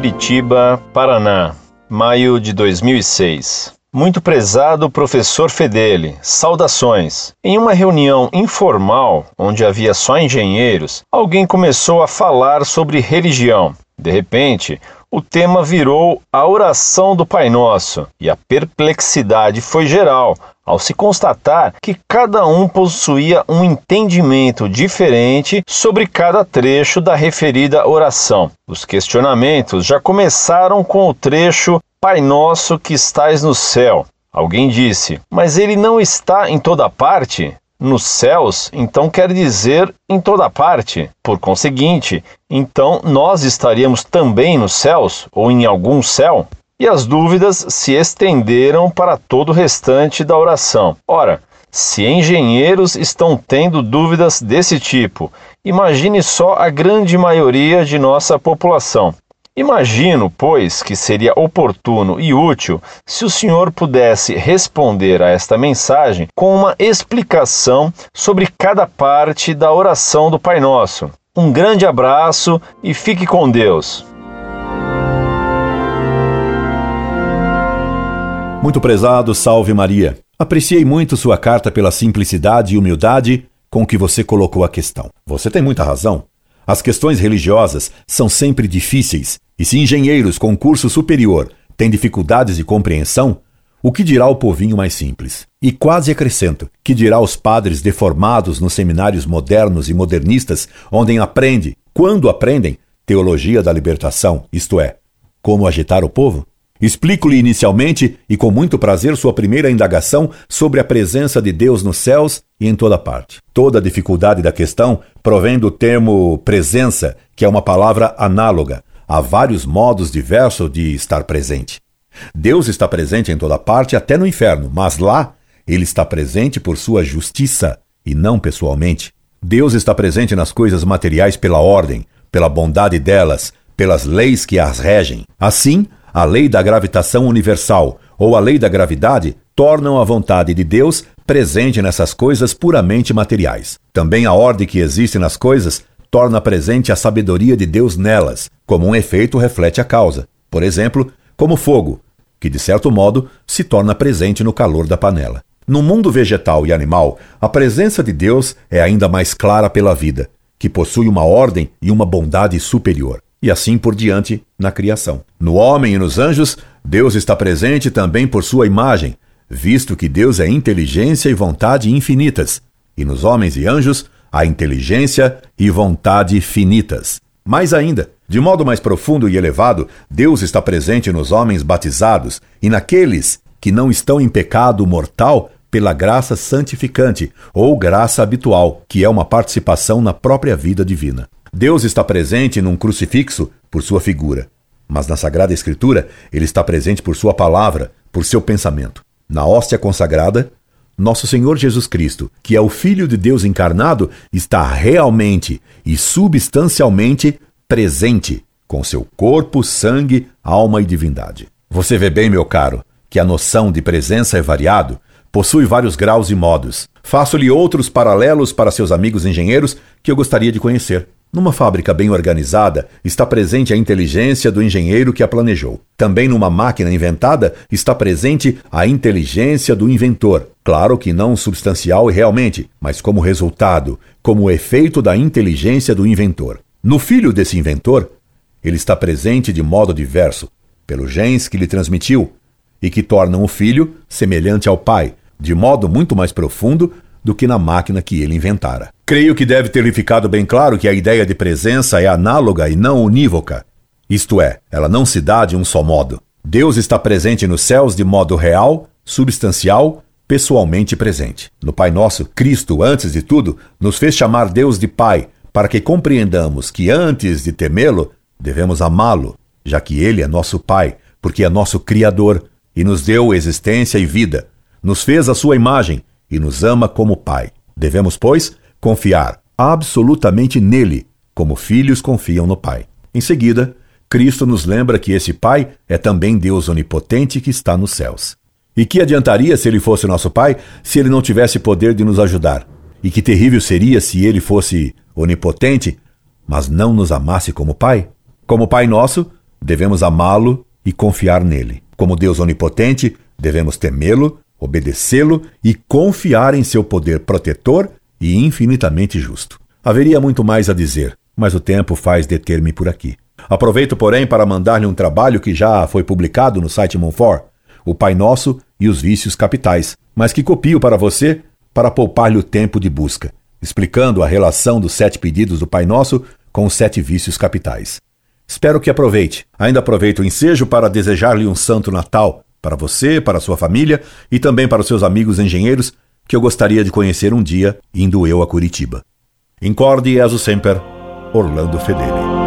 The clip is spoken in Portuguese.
Curitiba, Paraná, maio de 2006. Muito prezado professor Fedele, saudações. Em uma reunião informal, onde havia só engenheiros, alguém começou a falar sobre religião. De repente, o tema virou a oração do Pai Nosso e a perplexidade foi geral ao se constatar que cada um possuía um entendimento diferente sobre cada trecho da referida oração. Os questionamentos já começaram com o trecho Pai Nosso que estais no céu. Alguém disse, mas ele não está em toda parte? Nos céus, então quer dizer em toda parte. Por conseguinte, então nós estaríamos também nos céus ou em algum céu? E as dúvidas se estenderam para todo o restante da oração. Ora, se engenheiros estão tendo dúvidas desse tipo, imagine só a grande maioria de nossa população. Imagino, pois, que seria oportuno e útil se o senhor pudesse responder a esta mensagem com uma explicação sobre cada parte da oração do Pai Nosso. Um grande abraço e fique com Deus. Muito prezado, salve Maria. Apreciei muito sua carta pela simplicidade e humildade com que você colocou a questão. Você tem muita razão. As questões religiosas são sempre difíceis, e se engenheiros com curso superior têm dificuldades de compreensão, o que dirá o povinho mais simples? E quase acrescento, que dirá os padres deformados nos seminários modernos e modernistas, onde aprende, quando aprendem, teologia da libertação, isto é, como agitar o povo? Explico-lhe inicialmente e com muito prazer sua primeira indagação sobre a presença de Deus nos céus e em toda parte. Toda a dificuldade da questão provém do termo presença, que é uma palavra análoga. Há vários modos diversos de estar presente. Deus está presente em toda parte, até no inferno, mas lá ele está presente por sua justiça e não pessoalmente. Deus está presente nas coisas materiais pela ordem, pela bondade delas, pelas leis que as regem. Assim, a lei da gravitação universal ou a lei da gravidade tornam a vontade de Deus presente nessas coisas puramente materiais. Também a ordem que existe nas coisas torna presente a sabedoria de Deus nelas, como um efeito reflete a causa. Por exemplo, como fogo, que de certo modo se torna presente no calor da panela. No mundo vegetal e animal, a presença de Deus é ainda mais clara pela vida, que possui uma ordem e uma bondade superior e assim por diante na criação. No homem e nos anjos, Deus está presente também por sua imagem, visto que Deus é inteligência e vontade infinitas, e nos homens e anjos há inteligência e vontade finitas. Mais ainda, de modo mais profundo e elevado, Deus está presente nos homens batizados e naqueles que não estão em pecado mortal pela graça santificante ou graça habitual, que é uma participação na própria vida divina. Deus está presente num crucifixo por sua figura, mas na Sagrada Escritura ele está presente por sua palavra, por seu pensamento. Na hóstia consagrada, nosso Senhor Jesus Cristo, que é o Filho de Deus encarnado, está realmente e substancialmente presente com seu corpo, sangue, alma e divindade. Você vê bem, meu caro, que a noção de presença é variado, possui vários graus e modos. Faço-lhe outros paralelos para seus amigos engenheiros que eu gostaria de conhecer. Numa fábrica bem organizada, está presente a inteligência do engenheiro que a planejou. Também numa máquina inventada, está presente a inteligência do inventor. Claro que não substancial e realmente, mas como resultado, como efeito da inteligência do inventor. No filho desse inventor, ele está presente de modo diverso, pelos genes que lhe transmitiu, e que tornam o filho semelhante ao pai, de modo muito mais profundo do que na máquina que ele inventara. Creio que deve ter lhe ficado bem claro que a ideia de presença é análoga e não unívoca. Isto é, ela não se dá de um só modo. Deus está presente nos céus de modo real, substancial, pessoalmente presente. No Pai Nosso, Cristo, antes de tudo, nos fez chamar Deus de Pai, para que compreendamos que antes de temê-lo, devemos amá-lo, já que ele é nosso Pai, porque é nosso Criador e nos deu existência e vida, nos fez a sua imagem e nos ama como Pai. Devemos, pois, confiar absolutamente nele, como filhos confiam no Pai. Em seguida, Cristo nos lembra que esse Pai é também Deus onipotente que está nos céus. E que adiantaria se ele fosse nosso Pai se ele não tivesse poder de nos ajudar? E que terrível seria se ele fosse onipotente, mas não nos amasse como Pai? Como Pai nosso, devemos amá-lo e confiar nele. Como Deus onipotente, devemos temê-lo, obedecê-lo e confiar em seu poder protetor e infinitamente justo. Haveria muito mais a dizer, mas o tempo faz deter-me por aqui. Aproveito, porém, para mandar-lhe um trabalho que já foi publicado no site Monfort, O Pai Nosso e os Vícios Capitais, mas que copio para você para poupar-lhe o tempo de busca, explicando a relação dos sete pedidos do Pai Nosso com os sete vícios capitais. Espero que aproveite. Ainda aproveito o ensejo para desejar-lhe um santo Natal para você, para sua família e também para os seus amigos engenheiros que eu gostaria de conhecer um dia indo eu a Curitiba. Incorde e sempre, Orlando Fedeli.